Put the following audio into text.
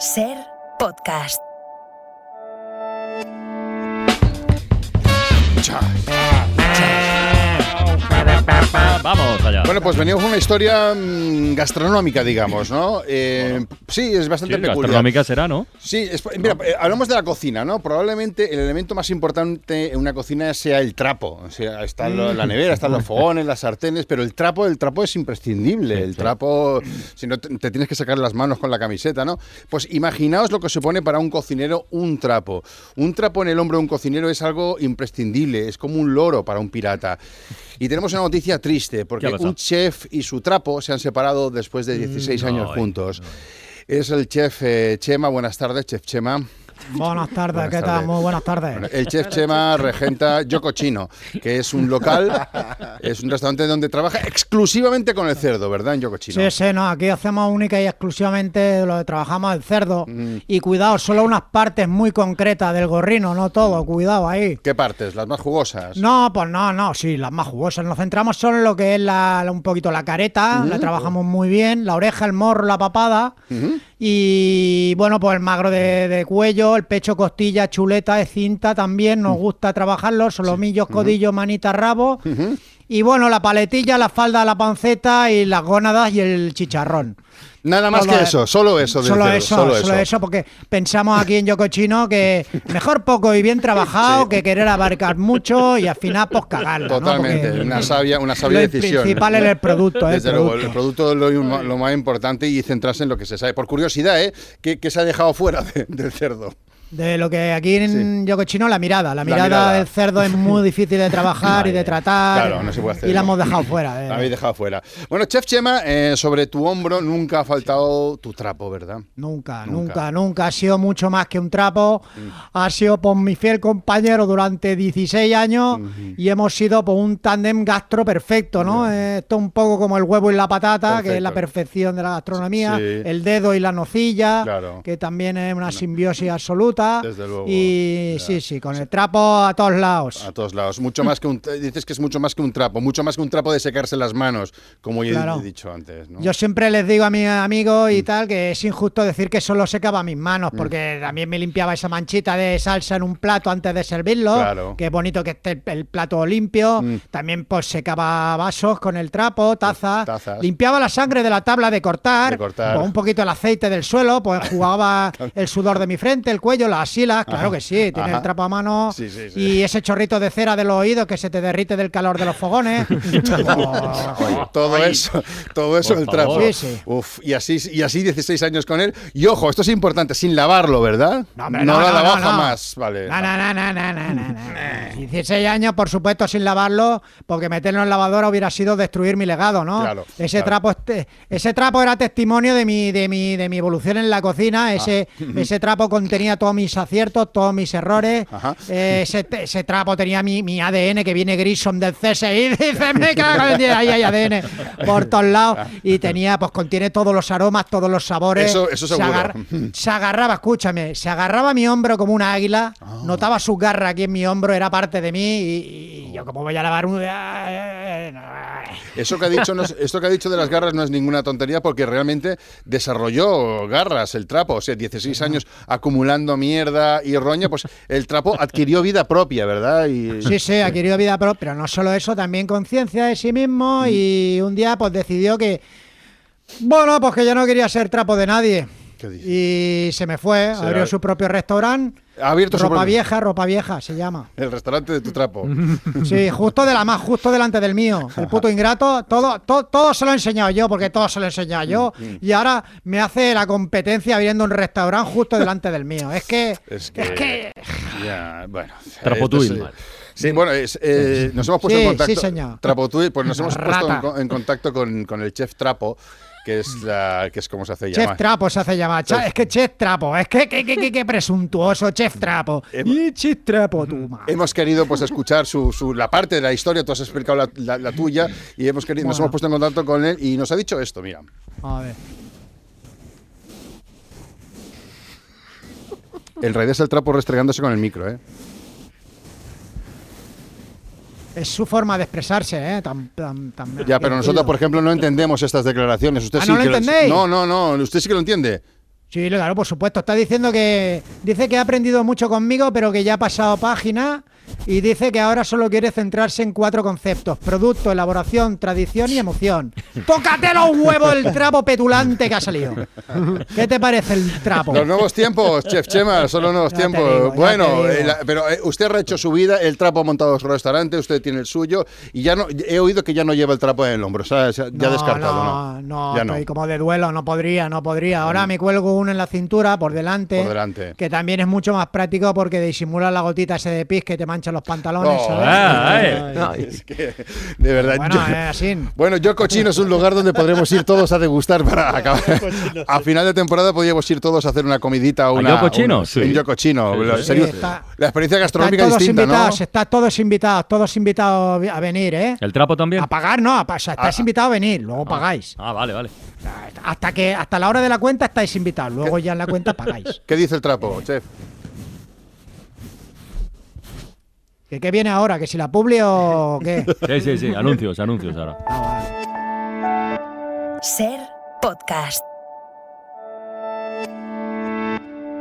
Ser podcast. Vamos allá. Bueno, pues venimos con una historia mm, gastronómica, digamos, ¿no? Eh, sí, es bastante Sí, peculiar. gastronómica será, ¿no? Sí, es- mira, eh, hablamos de la cocina, ¿no? Probablemente el elemento más importante en una cocina sea el trapo. O sea, está lo- la nevera, están los fogones, las sartenes, pero el trapo, el trapo es imprescindible. el trapo, si no te, te tienes que sacar las manos con la camiseta, ¿no? Pues imaginaos lo que supone para un cocinero un trapo. Un trapo en el hombro de un cocinero es algo imprescindible, es como un loro para un pirata. Y tenemos una noticia triste, porque Un chef y su trapo se han separado después de 16 años ay, juntos. Es el chef eh, Chema. Buenas tardes, chef Chema. Buenas tardes, Buenas ¿qué tal? Muy buenas tardes. Bueno, el chef Chema regenta Yoco Chino, que es un local, es un restaurante donde trabaja exclusivamente con el cerdo, ¿verdad? En Chino. Sí, sí, no, aquí hacemos única y exclusivamente lo que trabajamos el cerdo. Mm. Y cuidado, solo unas partes muy concretas del gorrino, no todo, cuidado ahí. ¿Qué partes? ¿Las más jugosas? No, pues no, no, sí, las más jugosas. Nos centramos solo en lo que es la, un poquito la careta, la trabajamos muy bien, la oreja, el morro, la papada. Y bueno, pues el magro de, de cuello, el pecho, costilla, chuleta, de cinta también, nos gusta trabajarlo, solomillos, codillos, manitas, rabo. Y bueno, la paletilla, la falda, la panceta y las gónadas y el chicharrón. Nada más Solo que es- eso, solo eso. Solo eso, solo solo, eso. eso, porque pensamos aquí en Yocochino que mejor poco y bien trabajado que querer abarcar mucho y al final pues cagarla. ¿no? Totalmente, una sabia, una sabia lo decisión. principal es el producto, ¿eh? Desde el luego, producto. el producto es lo, lo más importante y centrarse en lo que se sabe. Por curiosidad, ¿eh? ¿Qué, qué se ha dejado fuera de- del cerdo? De lo que aquí en Yocochino, la mirada. La mirada, mirada. del cerdo es muy difícil de trabajar y de tratar. Claro, no se puede hacer, Y la hemos dejado fuera. eh. La habéis dejado fuera. Bueno, Chef Chema, eh, sobre tu hombro nunca ha faltado tu trapo, ¿verdad? Nunca, Nunca. Mm. nunca, nunca. Ha sido mucho más que un trapo. Ha sido por mi fiel compañero durante 16 años y hemos sido por un tándem gastro perfecto, ¿no? Eh, Esto es un poco como el huevo y la patata, que es la perfección de la gastronomía. Sí. El dedo y la nocilla, Claro. que también es una simbiosis absoluta. Desde luego, Y ya. sí, sí, con el trapo a todos lados. A todos lados. Mucho más que un, dices que es mucho más que un trapo, mucho más que un trapo de secarse las manos, como ya he dicho antes. ¿no? Yo siempre les digo a mis amigos Mm. y tal que es injusto decir que solo secaba mis manos, porque también me limpiaba esa manchita de salsa en un plato antes de servirlo. Claro. Que es bonito que esté el, el plato limpio. Mm. También pues secaba vasos con el trapo, tazas. Tazas. Limpiaba la sangre de la tabla de cortar. De cortar. Con un poquito el aceite del suelo, pues jugaba el sudor de mi frente, el cuello, las asilas. Claro Ajá. que sí, tiene Ajá. el trapo a mano. Sí, sí, sí. Y ese chorrito de cera de los oídos que se te derrite del calor de los fogones. Oh. todo eso, todo eso Por el trapo. favor. Sí, sí. Uf, y así, y así 16 años con él. Y ojo, esto es importante, sin lavarlo, ¿verdad? No, hombre, lo no, no, lavado no, no. jamás. Vale. No, no, no, no, no, no, no, no. 16 años, por supuesto, sin lavarlo, porque meterlo en lavadora hubiera sido destruir mi legado, ¿no? Claro, ese claro. trapo este- ese trapo era testimonio de mi, de mi, de mi evolución en la Ah. cocina. Ese, ese trapo contenía todos mis aciertos, todos mis errores. Eh, ese, ese trapo tenía mi, mi ADN que viene Grissom del CSI. Dice, me cago en ahí hay ADN por todos lados. Y tenía, pues contiene todos los aromas, todos los sabores. Eso- eso Se agarra- se agarraba, escúchame, se agarraba a mi hombro como una águila, Ah. notaba su garra aquí en mi hombro, era parte de mí y, y yo como voy a lavar un... Eso que ha dicho, no es- esto que ha dicho de las garras no es ninguna tontería porque realmente desarrolló garras el trapo. O sea, 16 años acumulando mierda y roña, pues el trapo adquirió vida propia, ¿verdad? Y, Sí, sí, querido vida propia, pero no solo eso, también conciencia de sí mismo y un día pues decidió que, bueno, pues que ya no quería ser trapo de nadie. ¿Qué dices? Y se me fue, Será- abrió su propio restaurante, Ha abierto su ropa vieja, ropa vieja se llama. El restaurante de tu trapo. Sí, justo de la más, justo delante del mío. El puto ingrato, todo, todo, todo se lo he enseñado yo, porque todo se lo he enseñado yo. Mm, Y ahora me hace la competencia abriendo un restaurante justo delante del mío. Es que. Es que. Es que- Ya, bueno. Esto sí. Bueno, es, eh, nos hemos puesto Sí, en contacto. sí, señor. Trapotuil, pues nos hemos puesto en, contacto con, con el chef Trapo, que es la, que es como se hace Chef llamar. Trapo se hace llamar. Cha- Es que Chef Trapo, es que que, que, que- presuntuoso Chef Trapo. Y Chef Trapo, tú, ma. Hemos querido pues escuchar su, su- la parte de la historia, tú has explicado la, la- la tuya y hemos querido, nos hemos puesto en contacto con él y nos ha dicho esto, mira. A ver. El rey es el trapo restregándose con el micro, ¿eh? Es su forma de expresarse, ¿eh? Tan, tan, tan- Ya, pero nosotros, por ejemplo, no entendemos estas declaraciones. Usted Ah, sí ¿no lo entendéis? No, no, no, usted sí que lo entiende. Sí, claro, por supuesto. Está diciendo que dice que ha aprendido mucho conmigo, pero que ya ha pasado página y dice que ahora solo quiere centrarse en cuatro conceptos: producto, elaboración, tradición y emoción. ¡Tócate los huevos el trapo petulante que ha salido! ¿Qué te parece el trapo? Los nuevos tiempos, Chef Chema, son los nuevos Ya tiempos. digo, bueno, eh, la- pero eh, usted ha hecho su vida, el trapo ha montado su restaurante, usted tiene el suyo y ya no he oído que ya no lleva el trapo en el hombro, o sea, ya No, descartado, no, ¿no? no, ya no. estoy como de duelo, no podría, no podría. Ahora me cuelgo uno en la cintura por delante, Por delante. que también es mucho más práctico porque disimula la gotita ese de pis que te mancha los pantalones. ¿sabes? Ah, eh. Es que, de verdad. Bueno, yo- es así. Bueno, Yo Cochino es un lugar donde podremos ir todos a degustar para acabar. A final de temporada podríamos ir todos a hacer una comidita o ¿A una. Yo Cochino? Sí. En Yo Cochino. Sí, La- sí. está- experiencia gastronómica todos distinta, invitados, ¿no? están todos invitados, todos invitados a venir, ¿eh? ¿El trapo también? A pagar, no, a o sea, estáis Ah. invitados a venir, luego pagáis. Ah, vale, vale. Hasta que hasta la hora de la cuenta estáis invitados, luego ya en la cuenta pagáis. ¿Qué dice el trapo, chef? ¿Que qué viene ahora? ¿Que si la publi o qué? Sí, sí, sí. Anuncios, anuncios ahora. Ah, vale. Ser podcast.